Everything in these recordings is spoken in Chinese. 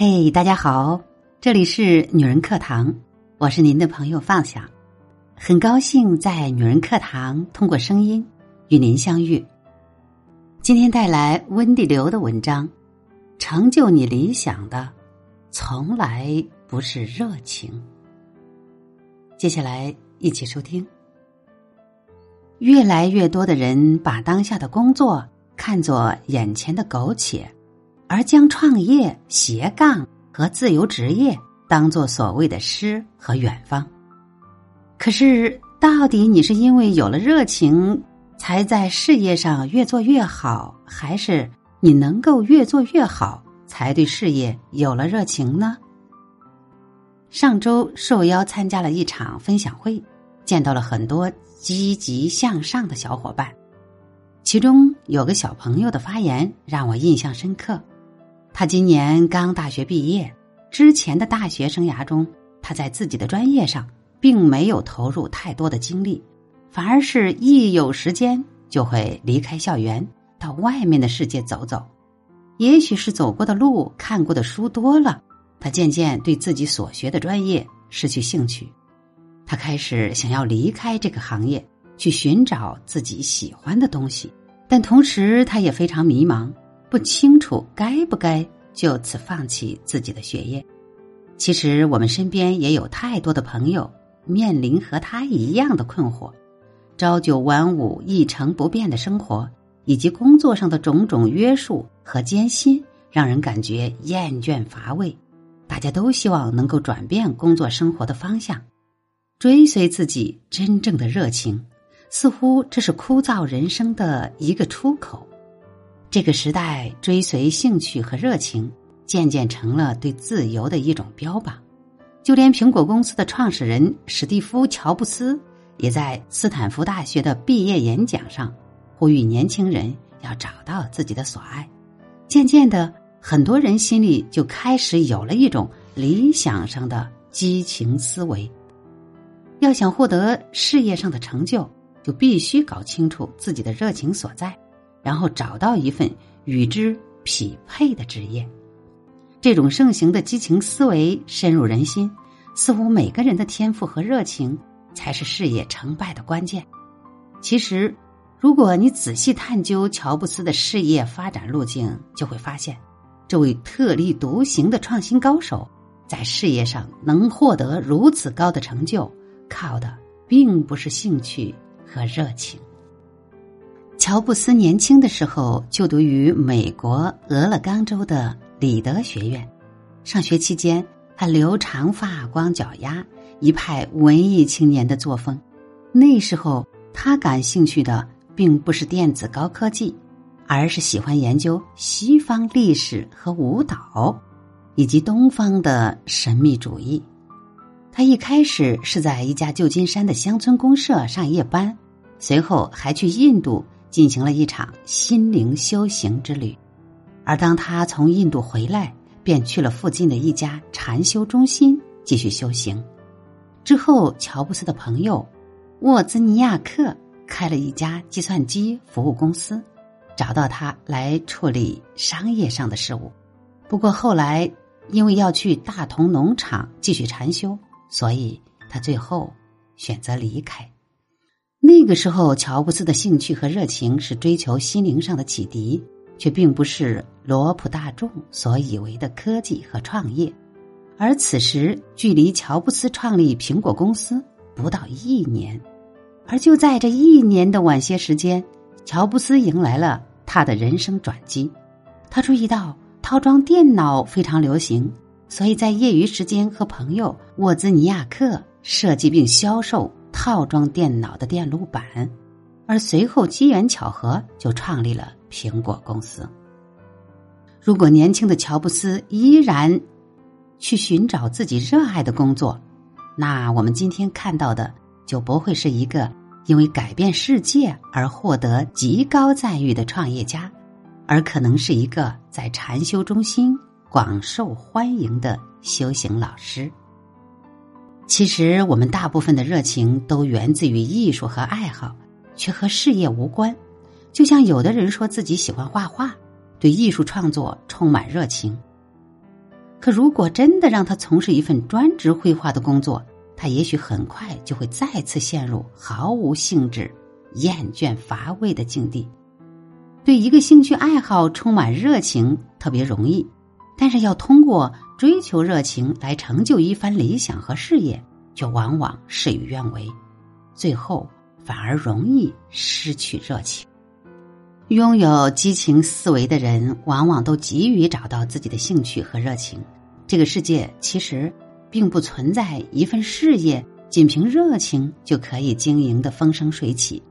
嘿，大家好，这里是女人课堂，我是您的朋友放下，很高兴在女人课堂通过声音与您相遇。今天带来温蒂流的文章，成就你理想的，从来不是热情。接下来一起收听。越来越多的人把当下的工作看作眼前的苟且，而将创业、斜杠和自由职业当做所谓的诗和远方。可是，到底你是因为有了热情，才在事业上越做越好，还是你能够越做越好，才对事业有了热情呢？上周受邀参加了一场分享会，见到了很多。积极向上的小伙伴，其中有个小朋友的发言让我印象深刻。他今年刚大学毕业，之前的大学生涯中，他在自己的专业上并没有投入太多的精力，反而是一有时间就会离开校园，到外面的世界走走。也许是走过的路、看过的书多了，他渐渐对自己所学的专业失去兴趣。他开始想要离开这个行业，去寻找自己喜欢的东西，但同时他也非常迷茫，不清楚该不该就此放弃自己的学业。其实我们身边也有太多的朋友面临和他一样的困惑：朝九晚五、一成不变的生活，以及工作上的种种约束和艰辛，让人感觉厌倦乏味。大家都希望能够转变工作生活的方向。追随自己真正的热情，似乎这是枯燥人生的一个出口。这个时代，追随兴趣和热情，渐渐成了对自由的一种标榜。就连苹果公司的创始人史蒂夫·乔布斯，也在斯坦福大学的毕业演讲上，呼吁年轻人要找到自己的所爱。渐渐的，很多人心里就开始有了一种理想上的激情思维。要想获得事业上的成就，就必须搞清楚自己的热情所在，然后找到一份与之匹配的职业。这种盛行的激情思维深入人心，似乎每个人的天赋和热情才是事业成败的关键。其实，如果你仔细探究乔布斯的事业发展路径，就会发现，这位特立独行的创新高手，在事业上能获得如此高的成就。靠的并不是兴趣和热情。乔布斯年轻的时候就读于美国俄勒冈州的里德学院，上学期间他留长发、光脚丫，一派文艺青年的作风。那时候他感兴趣的并不是电子高科技，而是喜欢研究西方历史和舞蹈，以及东方的神秘主义。他一开始是在一家旧金山的乡村公社上夜班，随后还去印度进行了一场心灵修行之旅。而当他从印度回来，便去了附近的一家禅修中心继续修行。之后，乔布斯的朋友沃兹尼亚克开了一家计算机服务公司，找到他来处理商业上的事务。不过后来，因为要去大同农场继续禅修。所以他最后选择离开。那个时候，乔布斯的兴趣和热情是追求心灵上的启迪，却并不是罗普大众所以为的科技和创业。而此时，距离乔布斯创立苹果公司不到一年，而就在这一年的晚些时间，乔布斯迎来了他的人生转机。他注意到套装电脑非常流行。所以在业余时间和朋友沃兹尼亚克设计并销售套装电脑的电路板，而随后机缘巧合就创立了苹果公司。如果年轻的乔布斯依然去寻找自己热爱的工作，那我们今天看到的就不会是一个因为改变世界而获得极高赞誉的创业家，而可能是一个在禅修中心。广受欢迎的修行老师。其实，我们大部分的热情都源自于艺术和爱好，却和事业无关。就像有的人说自己喜欢画画，对艺术创作充满热情；可如果真的让他从事一份专职绘画的工作，他也许很快就会再次陷入毫无兴致、厌倦乏味的境地。对一个兴趣爱好充满热情特别容易，但是要通过追求热情来成就一番理想和事业，却往往事与愿违，最后反而容易失去热情。拥有激情思维的人，往往都急于找到自己的兴趣和热情。这个世界其实。并不存在一份事业仅凭热情就可以经营的风生水起。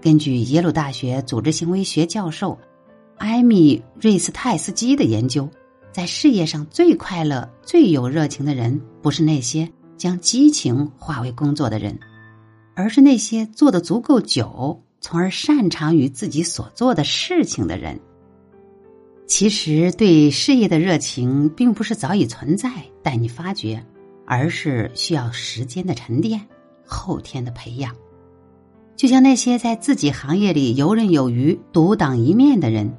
根据耶鲁大学组织行为学教授艾米瑞斯泰斯基的研究，在事业上最快乐、最有热情的人，不是那些将激情化为工作的人，而是那些做的足够久，从而擅长于自己所做的事情的人。其实，对事业的热情并不是早已存在待你发掘，而是需要时间的沉淀、后天的培养。就像那些在自己行业里游刃有余、独当一面的人，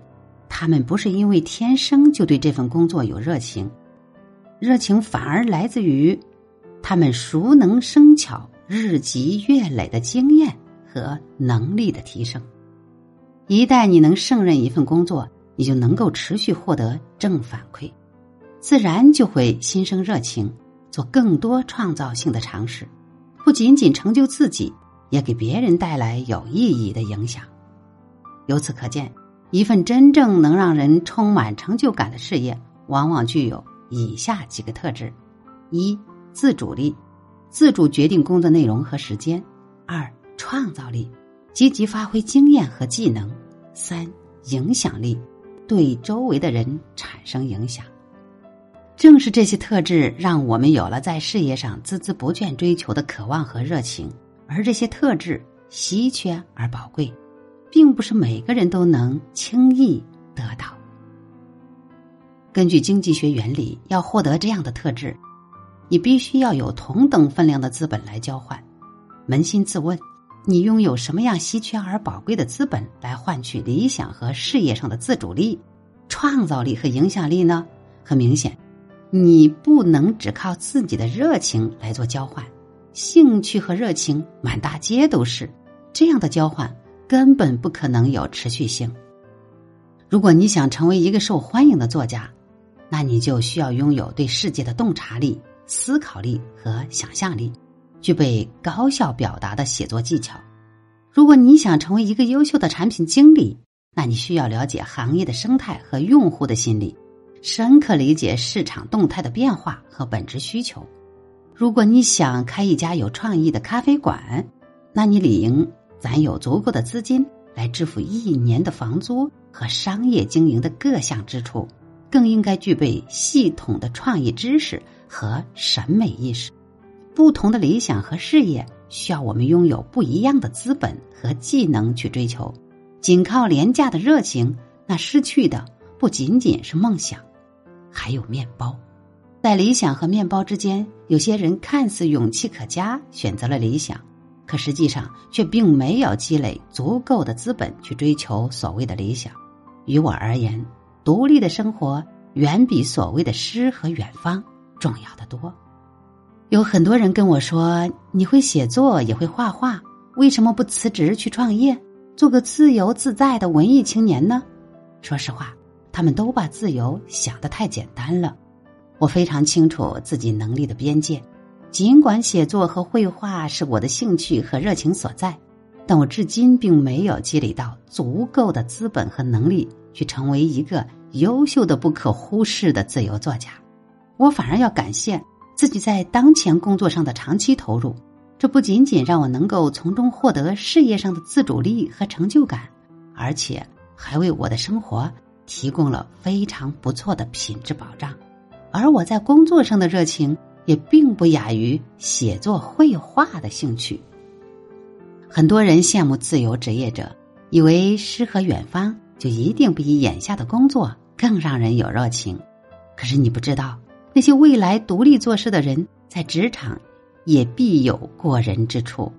他们不是因为天生就对这份工作有热情，热情反而来自于他们熟能生巧、日积月累的经验和能力的提升。一旦你能胜任一份工作，你就能够持续获得正反馈，自然就会心生热情，做更多创造性的尝试，不仅仅成就自己，也给别人带来有意义的影响。由此可见，一份真正能让人充满成就感的事业，往往具有以下几个特质：一、自主力，自主决定工作内容和时间；二、创造力，积极发挥经验和技能；三、影响力。对周围的人产生影响，正是这些特质让我们有了在事业上孜孜不倦追求的渴望和热情。而这些特质稀缺而宝贵，并不是每个人都能轻易得到。根据经济学原理，要获得这样的特质，你必须要有同等分量的资本来交换。扪心自问。你拥有什么样稀缺而宝贵的资本来换取理想和事业上的自主力、创造力和影响力呢？很明显，你不能只靠自己的热情来做交换，兴趣和热情满大街都是，这样的交换根本不可能有持续性。如果你想成为一个受欢迎的作家，那你就需要拥有对世界的洞察力、思考力和想象力。具备高效表达的写作技巧。如果你想成为一个优秀的产品经理，那你需要了解行业的生态和用户的心理，深刻理解市场动态的变化和本质需求。如果你想开一家有创意的咖啡馆，那你理应攒有足够的资金来支付一年的房租和商业经营的各项支出，更应该具备系统的创意知识和审美意识。不同的理想和事业需要我们拥有不一样的资本和技能去追求。仅靠廉价的热情，那失去的不仅仅是梦想，还有面包。在理想和面包之间，有些人看似勇气可嘉，选择了理想，可实际上却并没有积累足够的资本去追求所谓的理想。于我而言，独立的生活远比所谓的诗和远方重要的多。有很多人跟我说：“你会写作，也会画画，为什么不辞职去创业，做个自由自在的文艺青年呢？”说实话，他们都把自由想得太简单了。我非常清楚自己能力的边界，尽管写作和绘画是我的兴趣和热情所在，但我至今并没有积累到足够的资本和能力去成为一个优秀的、不可忽视的自由作家。我反而要感谢。自己在当前工作上的长期投入，这不仅仅让我能够从中获得事业上的自主力和成就感，而且还为我的生活提供了非常不错的品质保障。而我在工作上的热情也并不亚于写作绘画的兴趣。很多人羡慕自由职业者，以为诗和远方就一定比眼下的工作更让人有热情，可是你不知道。那些未来独立做事的人，在职场也必有过人之处。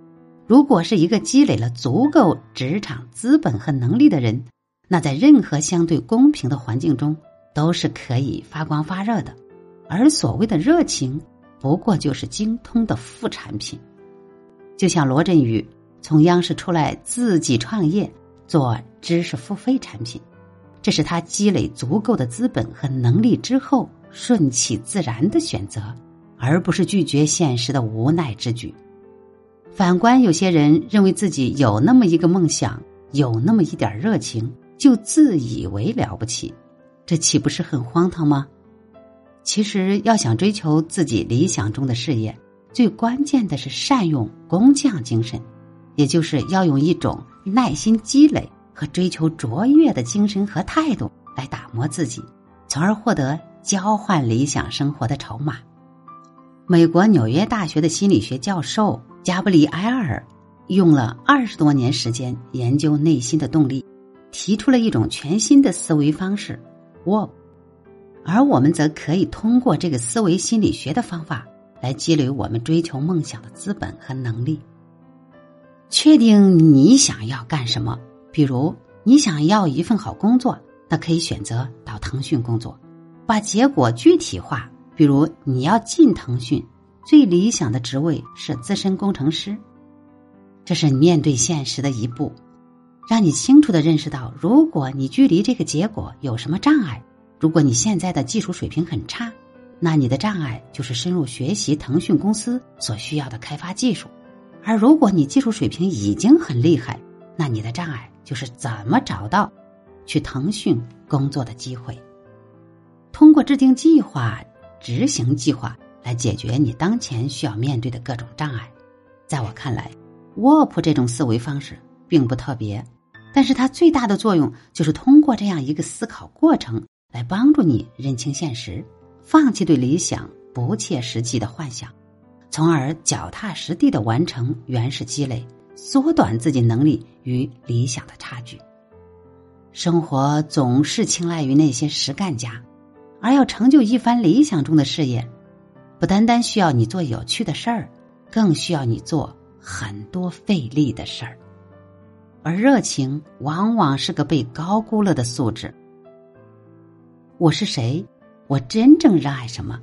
如果是一个积累了足够职场资本和能力的人，那在任何相对公平的环境中都是可以发光发热的。而所谓的热情，不过就是精通的副产品。就像罗振宇从央视出来自己创业做知识付费产品，这是他积累足够的资本和能力之后顺其自然的选择，而不是拒绝现实的无奈之举。反观有些人认为自己有那么一个梦想，有那么一点热情，就自以为了不起，这岂不是很荒唐吗？其实要想追求自己理想中的事业。最关键的是善用工匠精神，也就是要用一种耐心积累和追求卓越的精神和态度来打磨自己，从而获得交换理想生活的筹码。美国纽约大学的心理学教授加布里埃尔用了二十多年时间研究内心的动力，提出了一种全新的思维方式 w o 而我们则可以通过这个思维心理学的方法。来积累我们追求梦想的资本和能力。确定你想要干什么，比如你想要一份好工作，那可以选择到腾讯工作。把结果具体化，比如你要进腾讯，最理想的职位是资深工程师。这是面对现实的一步，让你清楚的认识到，如果你距离这个结果有什么障碍，如果你现在的技术水平很差。那你的障碍就是深入学习腾讯公司所需要的开发技术，而如果你技术水平已经很厉害，那你的障碍就是怎么找到去腾讯工作的机会。通过制定计划、执行计划来解决你当前需要面对的各种障碍。在我看来，沃普这种思维方式并不特别，但是它最大的作用就是通过这样一个思考过程来帮助你认清现实。放弃对理想不切实际的幻想，从而脚踏实地的完成原始积累，缩短自己能力与理想的差距。生活总是青睐于那些实干家，而要成就一番理想中的事业，不单单需要你做有趣的事儿，更需要你做很多费力的事儿。而热情往往是个被高估了的素质。我是谁？我真正热爱什么？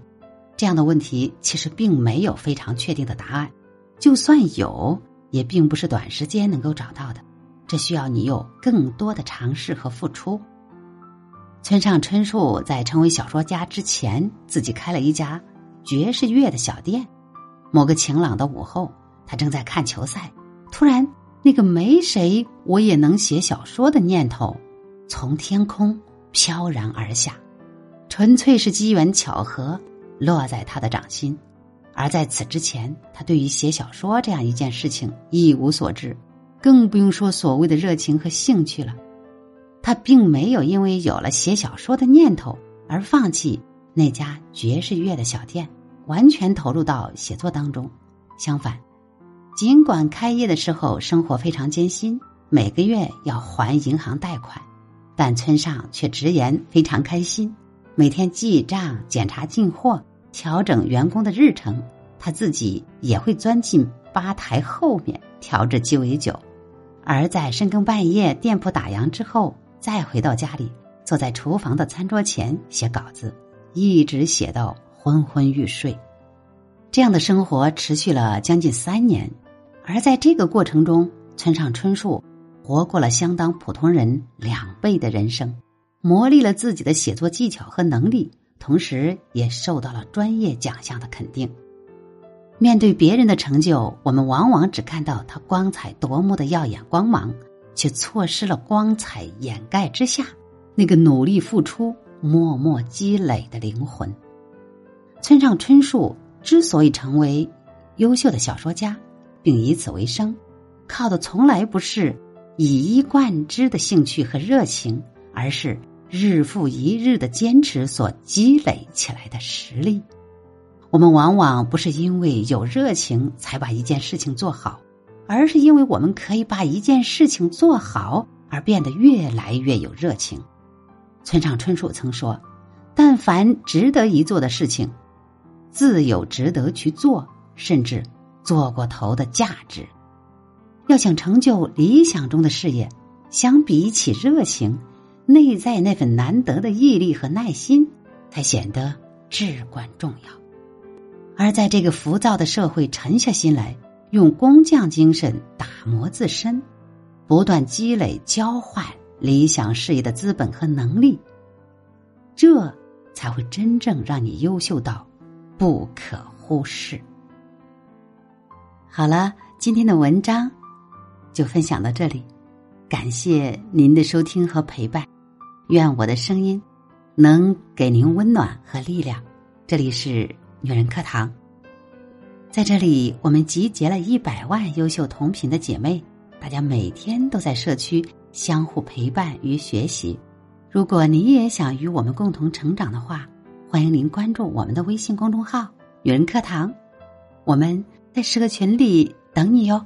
这样的问题其实并没有非常确定的答案，就算有，也并不是短时间能够找到的。这需要你有更多的尝试和付出。村上春树在成为小说家之前，自己开了一家爵士乐的小店。某个晴朗的午后，他正在看球赛，突然，那个没谁我也能写小说的念头，从天空飘然而下。纯粹是机缘巧合，落在他的掌心。而在此之前，他对于写小说这样一件事情一无所知，更不用说所谓的热情和兴趣了。他并没有因为有了写小说的念头而放弃那家爵士乐的小店，完全投入到写作当中。相反，尽管开业的时候生活非常艰辛，每个月要还银行贷款，但村上却直言非常开心。每天记账、检查进货、调整员工的日程，他自己也会钻进吧台后面调制鸡尾酒，而在深更半夜店铺打烊之后，再回到家里，坐在厨房的餐桌前写稿子，一直写到昏昏欲睡。这样的生活持续了将近三年，而在这个过程中，村上春树活过了相当普通人两倍的人生。磨砺了自己的写作技巧和能力，同时也受到了专业奖项的肯定。面对别人的成就，我们往往只看到他光彩夺目的耀眼光芒，却错失了光彩掩盖之下那个努力付出、默默积累的灵魂。村上春树之所以成为优秀的小说家，并以此为生，靠的从来不是以一贯之的兴趣和热情，而是。日复一日的坚持所积累起来的实力，我们往往不是因为有热情才把一件事情做好，而是因为我们可以把一件事情做好而变得越来越有热情。村上春树曾说：“但凡值得一做的事情，自有值得去做，甚至做过头的价值。要想成就理想中的事业，相比起热情。”内在那份难得的毅力和耐心，才显得至关重要。而在这个浮躁的社会，沉下心来，用工匠精神打磨自身，不断积累、交换理想事业的资本和能力，这才会真正让你优秀到不可忽视。好了，今天的文章就分享到这里，感谢您的收听和陪伴，愿我的声音能给您温暖和力量。这里是女人课堂，在这里我们集结了一百万优秀同频的姐妹，大家每天都在社区相互陪伴与学习。如果你也想与我们共同成长的话，欢迎您关注我们的微信公众号“女人课堂”，我们。在社群里等你哟。